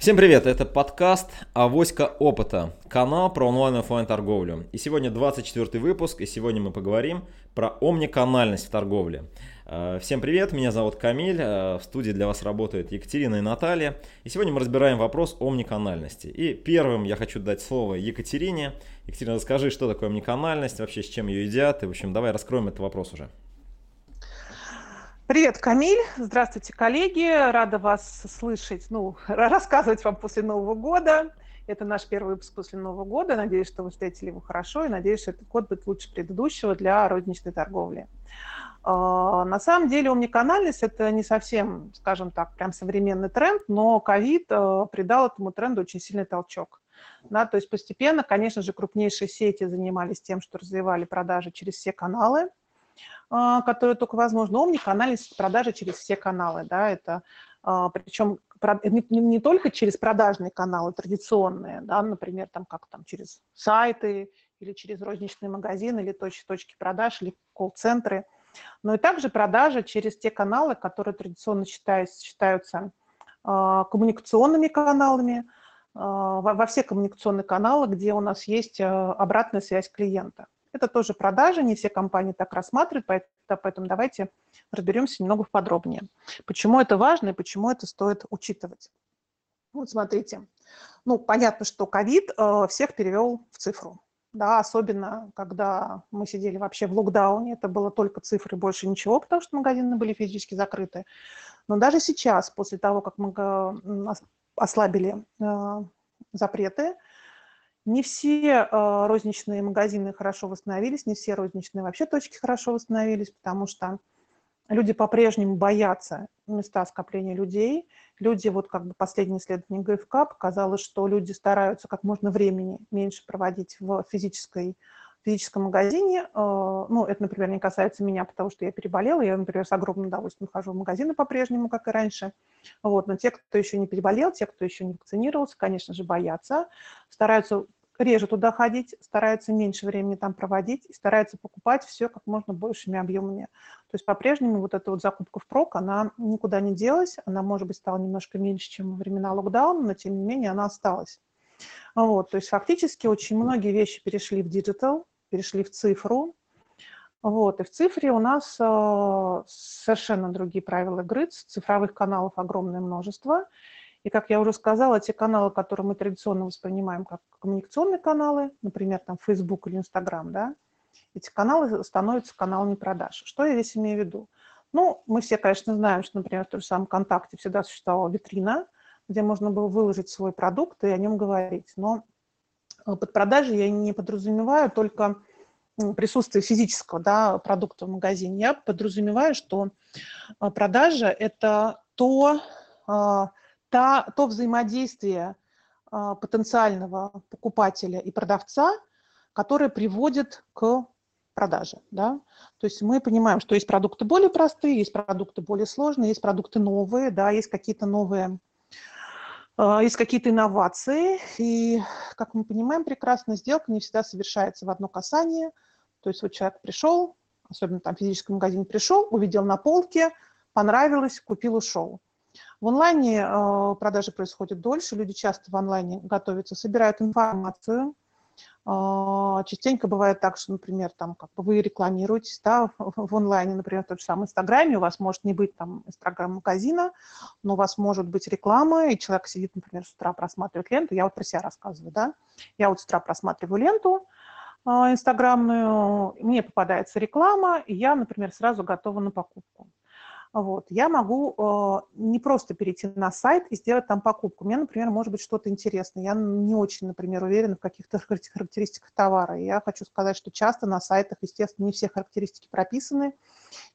Всем привет, это подкаст «Авоська опыта», канал про онлайн и офлайн торговлю. И сегодня 24 выпуск, и сегодня мы поговорим про омниканальность в торговле. Э, всем привет, меня зовут Камиль, э, в студии для вас работают Екатерина и Наталья. И сегодня мы разбираем вопрос омниканальности. И первым я хочу дать слово Екатерине. Екатерина, расскажи, что такое омниканальность, вообще с чем ее едят, и в общем давай раскроем этот вопрос уже. Привет, Камиль. Здравствуйте, коллеги. Рада вас слышать, ну, рассказывать вам после Нового года. Это наш первый выпуск после Нового года. Надеюсь, что вы встретили его хорошо, и надеюсь, что этот год будет лучше предыдущего для розничной торговли. А, на самом деле омниканальность – это не совсем, скажем так, прям современный тренд, но ковид а, придал этому тренду очень сильный толчок. Да, то есть постепенно, конечно же, крупнейшие сети занимались тем, что развивали продажи через все каналы – которые только возможно. Омниканализ продажи через все каналы, да, это а, причем не, только через продажные каналы традиционные, да, например, там как там через сайты или через розничные магазины или точки, точки продаж или колл-центры, но и также продажи через те каналы, которые традиционно считаются, считаются коммуникационными каналами, э, во, все коммуникационные каналы, где у нас есть обратная связь клиента. Это тоже продажи, не все компании так рассматривают, поэтому давайте разберемся немного подробнее. Почему это важно и почему это стоит учитывать. Вот смотрите, ну, понятно, что ковид э, всех перевел в цифру. Да, особенно, когда мы сидели вообще в локдауне, это было только цифры, больше ничего, потому что магазины были физически закрыты. Но даже сейчас, после того, как мы ослабили э, запреты, не все э, розничные магазины хорошо восстановились, не все розничные вообще точки хорошо восстановились, потому что люди по-прежнему боятся места скопления людей. Люди, вот как бы последнее исследование ГФК показало, что люди стараются как можно времени меньше проводить в физической физическом магазине, э, ну, это, например, не касается меня, потому что я переболела, я, например, с огромным удовольствием хожу в магазины по-прежнему, как и раньше, вот, но те, кто еще не переболел, те, кто еще не вакцинировался, конечно же, боятся, стараются реже туда ходить, стараются меньше времени там проводить и стараются покупать все как можно большими объемами. То есть по-прежнему вот эта вот закупка впрок, она никуда не делась, она, может быть, стала немножко меньше, чем во времена локдауна, но тем не менее она осталась. Вот, то есть фактически очень многие вещи перешли в digital, перешли в цифру. Вот, и в цифре у нас э, совершенно другие правила игры, цифровых каналов огромное множество. И, как я уже сказала, те каналы, которые мы традиционно воспринимаем как коммуникационные каналы, например, там Facebook или Instagram, да, эти каналы становятся каналами продаж. Что я здесь имею в виду? Ну, мы все, конечно, знаем, что, например, в том же самом ВКонтакте всегда существовала витрина, где можно было выложить свой продукт и о нем говорить. Но э, под продажей я не подразумеваю только присутствие физического да, продукта в магазине. Я подразумеваю, что э, продажа – это то, э, та, то взаимодействие а, потенциального покупателя и продавца, которое приводит к продаже. Да? То есть мы понимаем, что есть продукты более простые, есть продукты более сложные, есть продукты новые, да, есть какие-то новые а, есть какие-то инновации, и, как мы понимаем прекрасно, сделка не всегда совершается в одно касание. То есть вот человек пришел, особенно там в физическом магазине пришел, увидел на полке, понравилось, купил, ушел. В онлайне э, продажи происходят дольше, люди часто в онлайне готовятся, собирают информацию. Э, частенько бывает так, что, например, там, как бы вы рекламируетесь да, в онлайне, например, в том же самом Инстаграме, у вас может не быть там Инстаграм-магазина, но у вас может быть реклама, и человек сидит, например, с утра просматривает ленту. Я вот про себя рассказываю, да. Я вот с утра просматриваю ленту, э, инстаграмную, мне попадается реклама, и я, например, сразу готова на покупку вот, я могу э, не просто перейти на сайт и сделать там покупку. Мне, например, может быть что-то интересное. Я не очень, например, уверена в каких-то характеристиках товара. Я хочу сказать, что часто на сайтах, естественно, не все характеристики прописаны,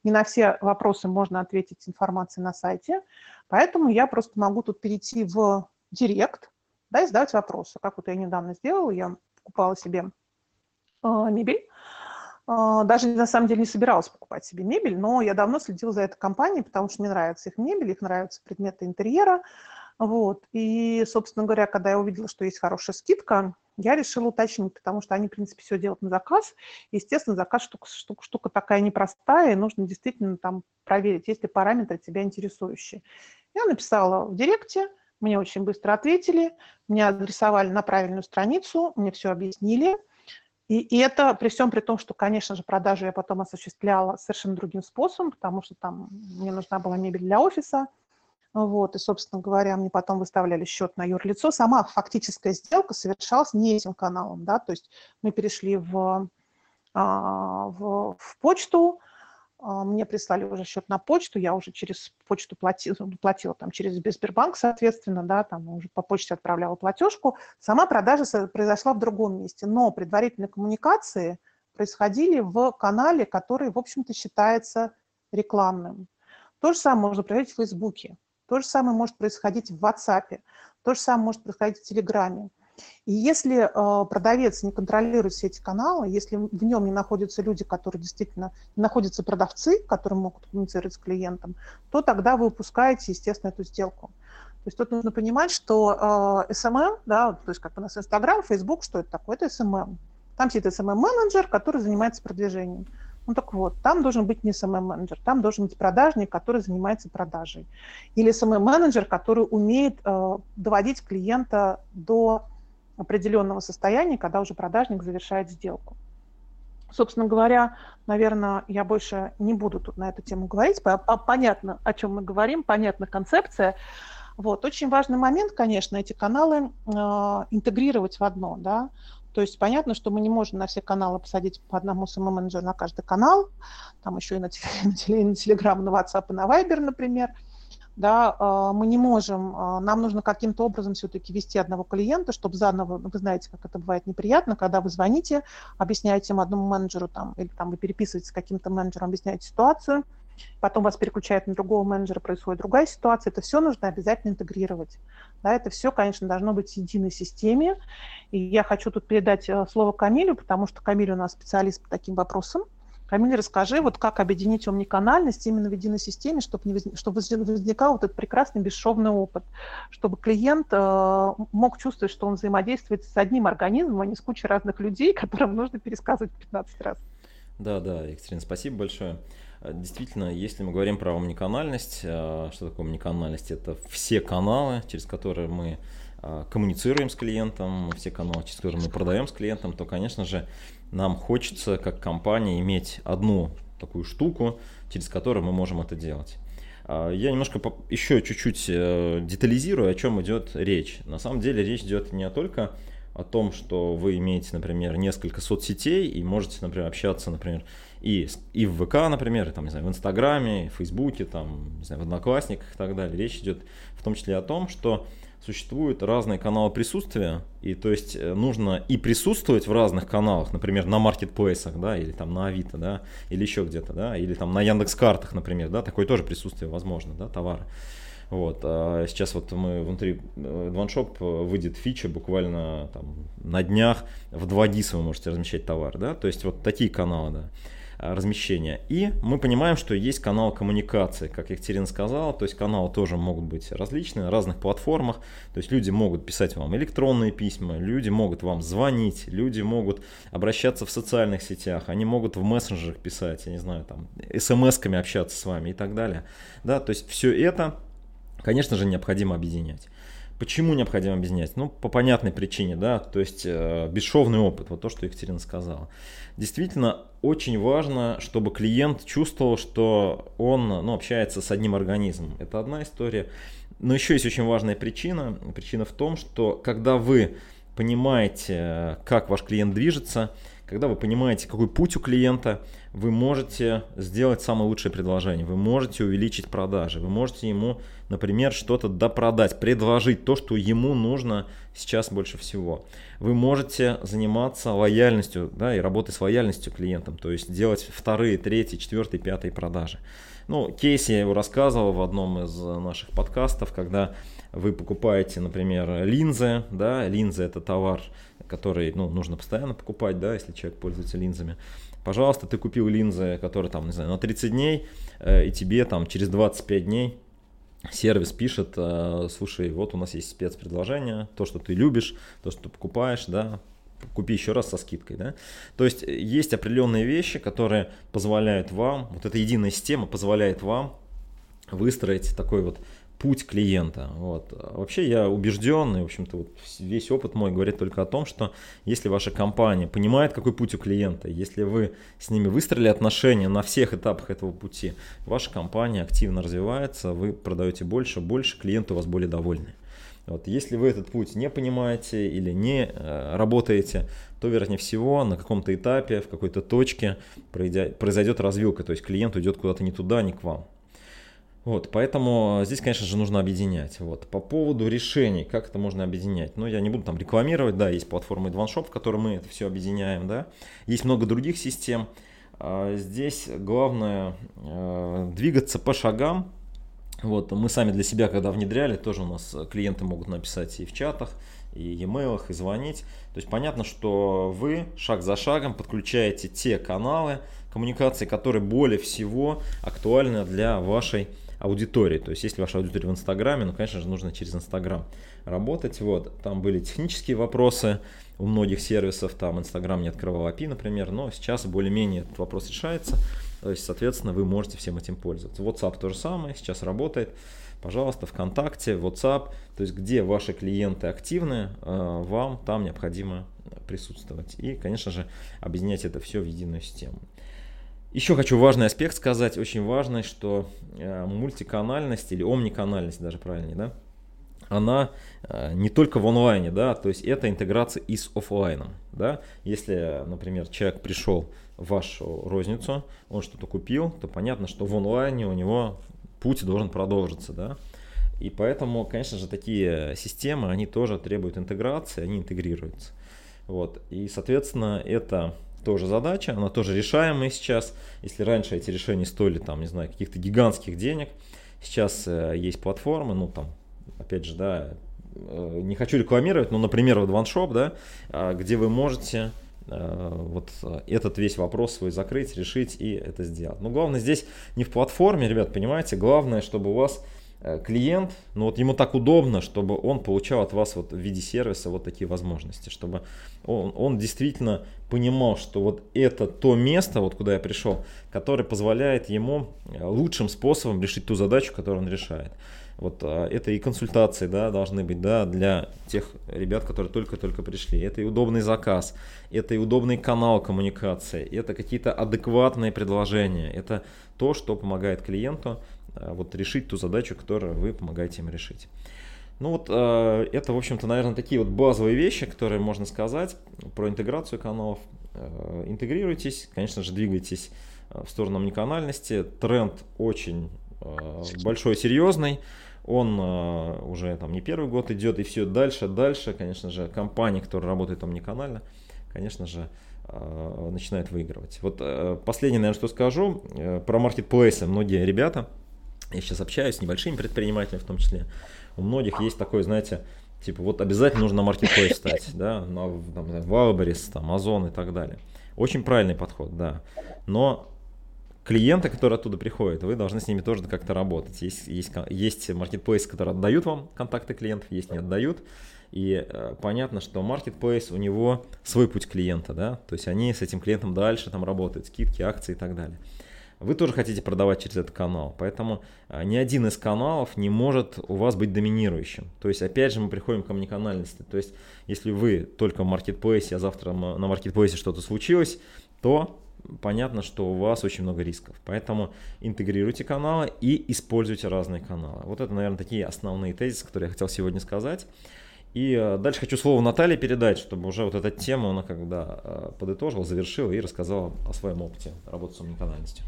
не на все вопросы можно ответить информацией на сайте. Поэтому я просто могу тут перейти в директ да, и задавать вопросы. Как вот я недавно сделала, я покупала себе э, мебель, даже на самом деле не собиралась покупать себе мебель, но я давно следила за этой компанией, потому что мне нравится их мебель, их нравятся предметы интерьера. Вот. И, собственно говоря, когда я увидела, что есть хорошая скидка, я решила уточнить, потому что они, в принципе, все делают на заказ. Естественно, заказ штука, штука, штука такая непростая, и нужно действительно там проверить, есть ли параметры тебя интересующие. Я написала в директе, мне очень быстро ответили, меня адресовали на правильную страницу, мне все объяснили. И, и это при всем при том, что, конечно же, продажи я потом осуществляла совершенно другим способом, потому что там мне нужна была мебель для офиса. Вот, и, собственно говоря, мне потом выставляли счет на юрлицо. Сама фактическая сделка совершалась не этим каналом, да, то есть мы перешли в, а, в, в почту, мне прислали уже счет на почту, я уже через почту платила, ну, платила там через Сбербанк, соответственно, да, там уже по почте отправляла платежку. Сама продажа произошла в другом месте, но предварительные коммуникации происходили в канале, который, в общем-то, считается рекламным. То же самое можно проверить в Фейсбуке, то же самое может происходить в WhatsApp, то же самое может происходить в Телеграме. И если э, продавец не контролирует все эти каналы, если в нем не находятся люди, которые действительно, находятся продавцы, которые могут коммуницировать с клиентом, то тогда вы упускаете, естественно, эту сделку. То есть тут нужно понимать, что э, SMM, да, то есть как у нас Instagram, Facebook, что это такое? Это SMM. Там сидит SMM-менеджер, который занимается продвижением. Ну так вот, там должен быть не SMM-менеджер, там должен быть продажник, который занимается продажей. Или SMM-менеджер, который умеет э, доводить клиента до определенного состояния, когда уже продажник завершает сделку. Собственно говоря, наверное, я больше не буду тут на эту тему говорить. Понятно, о чем мы говорим, понятна концепция. Вот. Очень важный момент, конечно, эти каналы э, интегрировать в одно. Да? То есть понятно, что мы не можем на все каналы посадить по одному самому-менеджеру на каждый канал, там еще и на, на, на Telegram, на WhatsApp и на Viber, например – да, а, мы не можем, а, нам нужно каким-то образом все-таки вести одного клиента, чтобы заново, ну, вы знаете, как это бывает неприятно, когда вы звоните, объясняете им одному менеджеру там, или там вы переписываетесь с каким-то менеджером, объясняете ситуацию, потом вас переключают на другого менеджера, происходит другая ситуация, это все нужно обязательно интегрировать. Да, это все, конечно, должно быть в единой системе. И я хочу тут передать э, слово Камилю, потому что Камиль у нас специалист по таким вопросам. Камиль, расскажи, вот как объединить омниканальность именно в единой системе, чтобы, не возник, чтобы возникал вот этот прекрасный бесшовный опыт, чтобы клиент э, мог чувствовать, что он взаимодействует с одним организмом, а не с кучей разных людей, которым нужно пересказывать 15 раз. Да, да, Екатерина, спасибо большое. Э, действительно, если мы говорим про омниканальность, э, что такое омниканальность? Это все каналы, через которые мы э, коммуницируем с клиентом, все каналы, через которые мы продаем с клиентом, то, конечно же, нам хочется как компания иметь одну такую штуку, через которую мы можем это делать. А, я немножко еще чуть-чуть э, детализирую, о чем идет речь. На самом деле речь идет не только о том, что вы имеете, например, несколько соцсетей и можете, например, общаться, например, и, и в ВК, например, и, там, не знаю, в Инстаграме, в Фейсбуке, там, не знаю, в Одноклассниках и так далее. Речь идет в том числе о том, что существуют разные каналы присутствия, и то есть э, нужно и присутствовать в разных каналах, например, на маркетплейсах, да, или там на Авито, да, или еще где-то, да, или там на Яндекс Картах, например, да, такое тоже присутствие возможно, да, товары. Вот, а сейчас вот мы внутри OneShop э, выйдет фича буквально там на днях в 2 диса вы можете размещать товар, да, то есть вот такие каналы, да. А, размещения. И мы понимаем, что есть канал коммуникации, как Екатерина сказала, то есть каналы тоже могут быть различные на разных платформах, то есть люди могут писать вам электронные письма, люди могут вам звонить, люди могут обращаться в социальных сетях, они могут в мессенджерах писать, я не знаю, там, смс-ками общаться с вами и так далее. Да, то есть все это, конечно же, необходимо объединять. Почему необходимо объединять? Ну, по понятной причине, да, то есть э, бесшовный опыт, вот то, что Екатерина сказала. Действительно, очень важно, чтобы клиент чувствовал, что он ну, общается с одним организмом. Это одна история. Но еще есть очень важная причина. Причина в том, что когда вы понимаете, как ваш клиент движется, когда вы понимаете, какой путь у клиента, вы можете сделать самое лучшее предложение, вы можете увеличить продажи, вы можете ему, например, что-то допродать, предложить то, что ему нужно сейчас больше всего. Вы можете заниматься лояльностью да, и работой с лояльностью клиентам, то есть делать вторые, третьи, четвертые, пятые продажи. Ну, кейс я его рассказывал в одном из наших подкастов, когда вы покупаете, например, линзы, да, линзы это товар, который, ну, нужно постоянно покупать, да, если человек пользуется линзами. Пожалуйста, ты купил линзы, которые там, не знаю, на 30 дней, э, и тебе там через 25 дней сервис пишет, э, слушай, вот у нас есть спецпредложение, то, что ты любишь, то, что ты покупаешь, да, купи еще раз со скидкой, да. То есть э, есть определенные вещи, которые позволяют вам, вот эта единая система позволяет вам выстроить такой вот путь клиента. Вот. Вообще я убежден, и, в общем-то, вот весь опыт мой говорит только о том, что если ваша компания понимает, какой путь у клиента, если вы с ними выстроили отношения на всех этапах этого пути, ваша компания активно развивается, вы продаете больше, больше, клиенты у вас более довольны. Вот, если вы этот путь не понимаете или не э, работаете, то, вероятнее всего, на каком-то этапе, в какой-то точке произойдет развилка, то есть клиент уйдет куда-то не туда, не к вам. Вот, поэтому здесь, конечно же, нужно объединять. Вот. По поводу решений, как это можно объединять. Ну, я не буду там рекламировать, да, есть платформа AdvanShop, в которой мы это все объединяем, да. Есть много других систем. А здесь главное э, двигаться по шагам. Вот, мы сами для себя, когда внедряли, тоже у нас клиенты могут написать и в чатах, и e-mail, и звонить. То есть понятно, что вы шаг за шагом подключаете те каналы коммуникации, которые более всего актуальны для вашей аудитории. То есть, если ваша аудитория в Инстаграме, ну, конечно же, нужно через Инстаграм работать. Вот, там были технические вопросы у многих сервисов, там Инстаграм не открывал API, например, но сейчас более-менее этот вопрос решается. То есть, соответственно, вы можете всем этим пользоваться. WhatsApp то же самое, сейчас работает. Пожалуйста, ВКонтакте, WhatsApp, то есть где ваши клиенты активны, э, вам там необходимо присутствовать. И, конечно же, объединять это все в единую систему. Еще хочу важный аспект сказать, очень важный, что э, мультиканальность или омниканальность даже правильнее, да, она э, не только в онлайне, да, то есть это интеграция и с офлайном, да. Если, например, человек пришел в вашу розницу, он что-то купил, то понятно, что в онлайне у него путь должен продолжиться, да. И поэтому, конечно же, такие системы, они тоже требуют интеграции, они интегрируются. Вот. И, соответственно, это тоже задача, она тоже решаемая сейчас. Если раньше эти решения стоили, там, не знаю, каких-то гигантских денег, сейчас э, есть платформы, ну, там, опять же, да, э, не хочу рекламировать, но, например, вот OneShop, да, э, где вы можете э, вот этот весь вопрос свой закрыть, решить и это сделать. Но главное здесь не в платформе, ребят, понимаете, главное, чтобы у вас Э, клиент, ну вот ему так удобно, чтобы он получал от вас вот в виде сервиса вот такие возможности, чтобы он, он действительно понимал, что вот это то место, вот куда я пришел, которое позволяет ему э, лучшим способом решить ту задачу, которую он решает. Вот а, это и консультации, да, должны быть, да, для тех ребят, которые только-только пришли. Это и удобный заказ, это и удобный канал коммуникации, это какие-то адекватные предложения, это то, что помогает клиенту Э, вот решить ту задачу, которую вы помогаете им решить. Ну вот э, это, в общем-то, наверное, такие вот базовые вещи, которые можно сказать про интеграцию каналов. Э, интегрируйтесь, конечно же, двигайтесь в сторону омниканальности. Тренд очень большой, серьезный. Он уже там не первый год идет, и все дальше, дальше, конечно же, компании, которые работают омниканально, конечно же, начинают выигрывать. Вот последнее, наверное, что скажу про маркетплейсы. Многие ребята, я сейчас общаюсь с небольшими предпринимателями в том числе. У многих есть такой, знаете, типа вот обязательно нужно на маркетплейс стать, да, на там, Wildberries, там, Озон и так далее. Очень правильный подход, да. Но клиенты, которые оттуда приходят, вы должны с ними тоже как-то работать. Есть, есть, есть маркетплейсы, которые отдают вам контакты клиентов, есть не отдают. И э, понятно, что marketplace у него свой путь клиента, да, то есть они с этим клиентом дальше там работают, скидки, акции и так далее вы тоже хотите продавать через этот канал. Поэтому а, ни один из каналов не может у вас быть доминирующим. То есть, опять же, мы приходим к омниканальности. То есть, если вы только в маркетплейсе, а завтра на маркетплейсе что-то случилось, то понятно, что у вас очень много рисков. Поэтому интегрируйте каналы и используйте разные каналы. Вот это, наверное, такие основные тезисы, которые я хотел сегодня сказать. И а, дальше хочу слово Наталье передать, чтобы уже вот эта тема, она когда а, подытожила, завершила и рассказала о своем опыте работы с омниканальностью.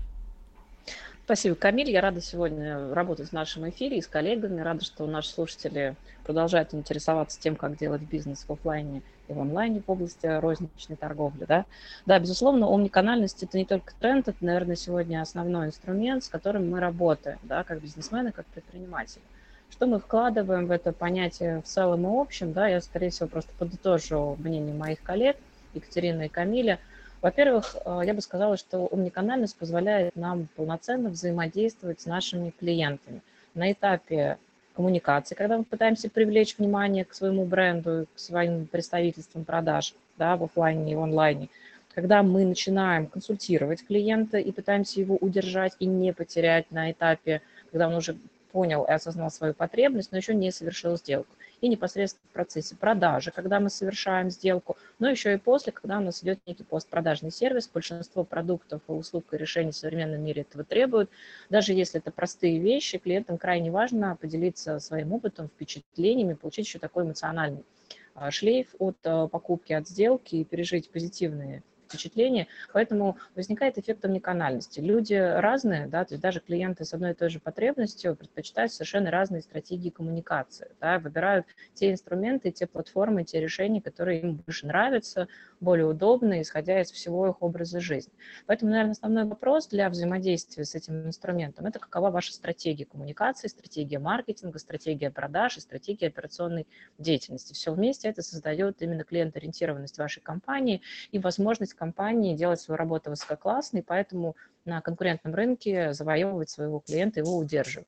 Спасибо, Камиль. Я рада сегодня работать в нашем эфире и с коллегами. Рада, что наши слушатели продолжают интересоваться тем, как делать бизнес в офлайне и в онлайне в области розничной торговли. Да, да безусловно, омниканальность – это не только тренд, это, наверное, сегодня основной инструмент, с которым мы работаем, да, как бизнесмены, как предприниматели. Что мы вкладываем в это понятие в целом и общем, да, я, скорее всего, просто подытожу мнение моих коллег Екатерины и Камиля – во-первых, э, я бы сказала, что омниканальность позволяет нам полноценно взаимодействовать с нашими клиентами. На этапе коммуникации, когда мы пытаемся привлечь внимание к своему бренду, к своим представительствам продаж да, в офлайне и онлайне, когда мы начинаем консультировать клиента и пытаемся его удержать и не потерять на этапе, когда он уже понял и осознал свою потребность, но еще не совершил сделку и непосредственно в процессе продажи, когда мы совершаем сделку, но еще и после, когда у нас идет некий постпродажный сервис. Большинство продуктов, услуг и решений в современном мире этого требуют. Даже если это простые вещи, клиентам крайне важно поделиться своим опытом, впечатлениями, получить еще такой эмоциональный а, шлейф от а, покупки, от сделки и пережить позитивные впечатление, поэтому возникает эффект омниканальности. Люди разные, да, то есть даже клиенты с одной и той же потребностью предпочитают совершенно разные стратегии коммуникации, да, выбирают те инструменты, те платформы, те решения, которые им больше нравятся, более удобны, исходя из всего их образа жизни. Поэтому, наверное, основной вопрос для взаимодействия с этим инструментом – это какова ваша стратегия коммуникации, стратегия маркетинга, стратегия продаж и стратегия операционной деятельности. Все вместе это создает именно клиент-ориентированность вашей компании и возможность компании делать свою работу высококлассной, поэтому на конкурентном рынке завоевывать своего клиента, его удерживать.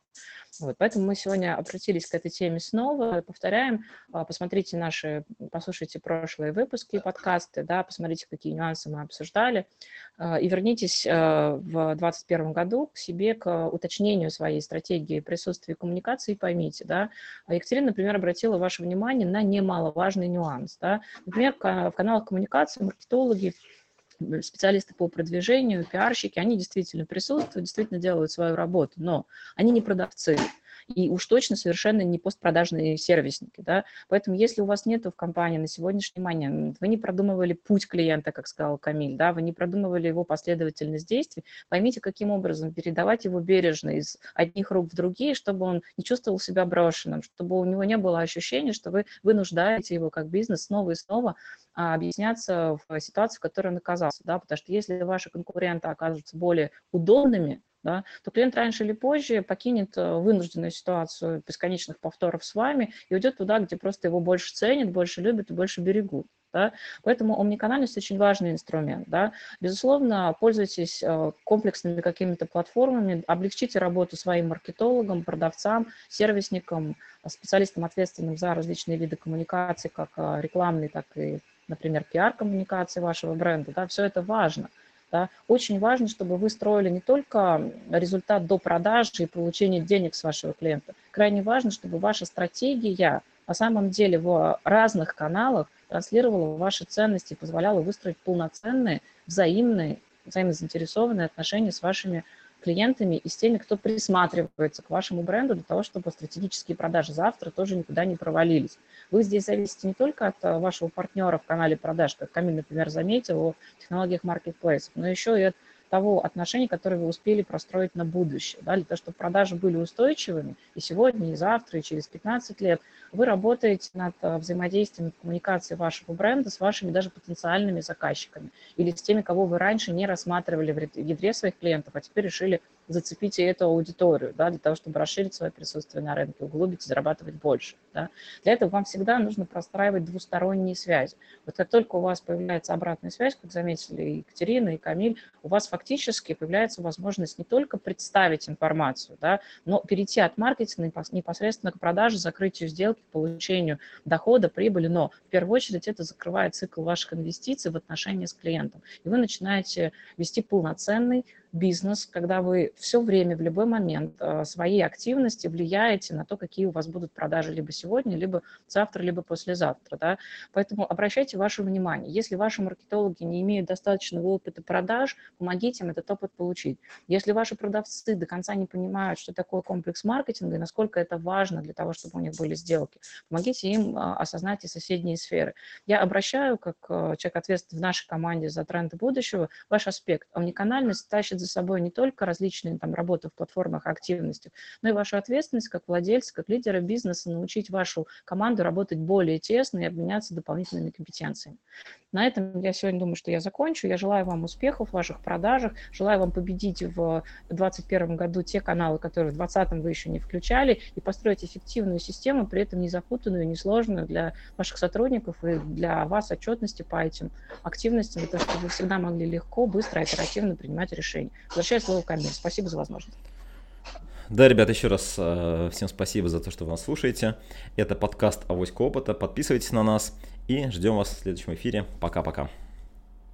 Вот, поэтому мы сегодня обратились к этой теме снова. Повторяем, а, посмотрите наши, послушайте прошлые выпуски, подкасты, да, посмотрите, какие нюансы мы обсуждали, а, и вернитесь а, в 2021 году к себе, к уточнению своей стратегии присутствия и коммуникации, и поймите, да, Екатерина, например, обратила ваше внимание на немаловажный нюанс, да, например, в каналах коммуникации маркетологи специалисты по продвижению, пиарщики, они действительно присутствуют, действительно делают свою работу, но они не продавцы и уж точно совершенно не постпродажные сервисники. Да? Поэтому если у вас нет в компании на сегодняшний момент, вы не продумывали путь клиента, как сказал Камиль, да? вы не продумывали его последовательность действий, поймите, каким образом передавать его бережно из одних рук в другие, чтобы он не чувствовал себя брошенным, чтобы у него не было ощущения, что вы вынуждаете его как бизнес снова и снова а, объясняться в ситуации, в которой он оказался. Да? Потому что если ваши конкуренты окажутся более удобными, да, то клиент раньше или позже покинет э, вынужденную ситуацию бесконечных повторов с вами и уйдет туда, где просто его больше ценят, больше любят и больше берегут. Да? Поэтому омниканальность очень важный инструмент. Да? Безусловно, пользуйтесь э, комплексными какими-то платформами, облегчите работу своим маркетологам, продавцам, сервисникам, специалистам, ответственным за различные виды коммуникации, как э, рекламные, так и, например, пиар-коммуникации вашего бренда. Да? Все это важно. Да? Очень важно, чтобы вы строили не только результат до продажи и получения денег с вашего клиента. Крайне важно, чтобы ваша стратегия на самом деле в разных каналах транслировала ваши ценности и позволяла выстроить полноценные, взаимные, взаимно заинтересованные отношения с вашими клиентами и с теми, кто присматривается к вашему бренду для того, чтобы стратегические продажи завтра тоже никуда не провалились. Вы здесь зависите не только от э, вашего партнера в канале продаж, как Камиль, например, заметил о технологиях маркетплейсов, но еще и от того отношения, которое вы успели простроить на будущее, да, для того, чтобы продажи были устойчивыми и сегодня, и завтра, и через 15 лет, вы работаете над э, взаимодействием, над коммуникацией вашего бренда с вашими даже потенциальными заказчиками или с теми, кого вы раньше не рассматривали в ядре своих клиентов, а теперь решили зацепить и эту аудиторию, да, для того, чтобы расширить свое присутствие на рынке, углубить зарабатывать больше. Да. Для этого вам всегда нужно простраивать двусторонние связи. Вот как только у вас появляется обратная связь, как заметили и Екатерина, и Камиль, у вас фактически появляется возможность не только представить информацию, да, но перейти от маркетинга непосредственно к продаже, закрытию сделки, получению дохода, прибыли, но в первую очередь это закрывает цикл ваших инвестиций в отношении с клиентом. И вы начинаете вести полноценный бизнес, когда вы все время, в любой момент э, своей активности влияете на то, какие у вас будут продажи либо сегодня, либо завтра, либо послезавтра. Да? Поэтому обращайте ваше внимание. Если ваши маркетологи не имеют достаточного опыта продаж, помогите им этот опыт получить. Если ваши продавцы до конца не понимают, что такое комплекс маркетинга и насколько это важно для того, чтобы у них были сделки, помогите им э, осознать и соседние сферы. Я обращаю, как э, человек ответственный в нашей команде за тренды будущего, ваш аспект. Омниканальность тащит за собой не только различные там, работы в платформах, активности, но и вашу ответственность как владельца, как лидера бизнеса, научить вашу команду работать более тесно и обменяться дополнительными компетенциями. На этом я сегодня думаю, что я закончу. Я желаю вам успехов в ваших продажах, желаю вам победить в 2021 году те каналы, которые в 2020 вы еще не включали, и построить эффективную систему, при этом не запутанную, не сложную для ваших сотрудников и для вас отчетности по этим активностям, для того, чтобы вы всегда могли легко, быстро, оперативно принимать решения. Возвращаю слово Камиль. Спасибо за возможность. Да, ребят, еще раз э, всем спасибо за то, что вы нас слушаете. Это подкаст «Авоська опыта». Подписывайтесь на нас и ждем вас в следующем эфире. Пока-пока.